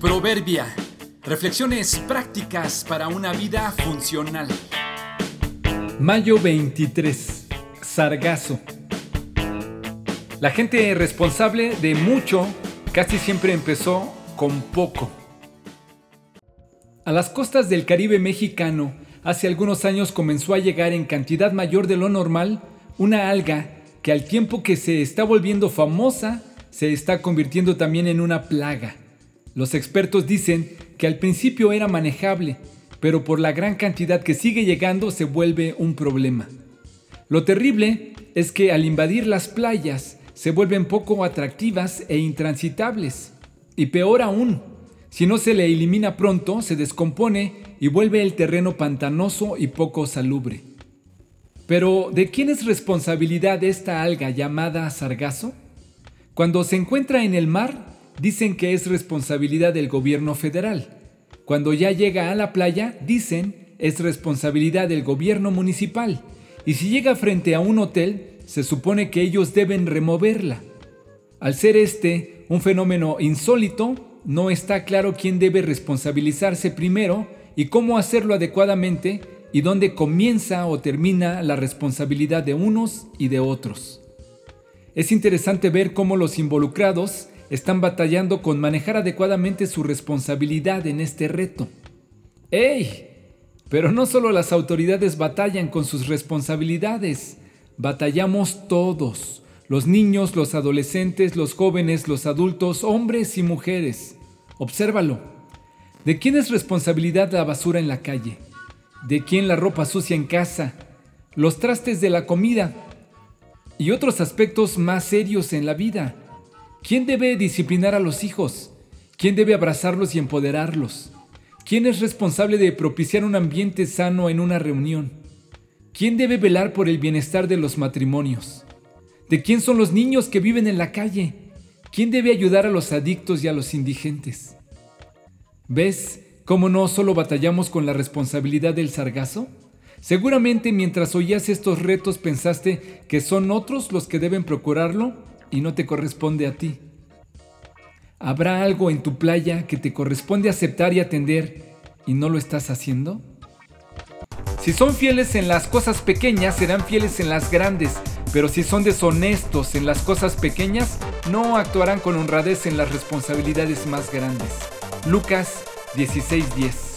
Proverbia. Reflexiones prácticas para una vida funcional. Mayo 23. Sargazo. La gente responsable de mucho casi siempre empezó con poco. A las costas del Caribe mexicano, hace algunos años comenzó a llegar en cantidad mayor de lo normal una alga que al tiempo que se está volviendo famosa, se está convirtiendo también en una plaga. Los expertos dicen que al principio era manejable, pero por la gran cantidad que sigue llegando se vuelve un problema. Lo terrible es que al invadir las playas se vuelven poco atractivas e intransitables. Y peor aún, si no se le elimina pronto, se descompone y vuelve el terreno pantanoso y poco salubre. Pero, ¿de quién es responsabilidad esta alga llamada sargazo? Cuando se encuentra en el mar, dicen que es responsabilidad del gobierno federal. Cuando ya llega a la playa, dicen es responsabilidad del gobierno municipal. Y si llega frente a un hotel, se supone que ellos deben removerla. Al ser este un fenómeno insólito, no está claro quién debe responsabilizarse primero y cómo hacerlo adecuadamente y dónde comienza o termina la responsabilidad de unos y de otros. Es interesante ver cómo los involucrados están batallando con manejar adecuadamente su responsabilidad en este reto. ¡Ey! Pero no solo las autoridades batallan con sus responsabilidades, batallamos todos, los niños, los adolescentes, los jóvenes, los adultos, hombres y mujeres. Obsérvalo. ¿De quién es responsabilidad la basura en la calle? ¿De quién la ropa sucia en casa? Los trastes de la comida y otros aspectos más serios en la vida. ¿Quién debe disciplinar a los hijos? ¿Quién debe abrazarlos y empoderarlos? ¿Quién es responsable de propiciar un ambiente sano en una reunión? ¿Quién debe velar por el bienestar de los matrimonios? ¿De quién son los niños que viven en la calle? ¿Quién debe ayudar a los adictos y a los indigentes? ¿Ves cómo no solo batallamos con la responsabilidad del sargazo? Seguramente mientras oías estos retos pensaste que son otros los que deben procurarlo y no te corresponde a ti. ¿Habrá algo en tu playa que te corresponde aceptar y atender y no lo estás haciendo? Si son fieles en las cosas pequeñas, serán fieles en las grandes, pero si son deshonestos en las cosas pequeñas, no actuarán con honradez en las responsabilidades más grandes. Lucas 16:10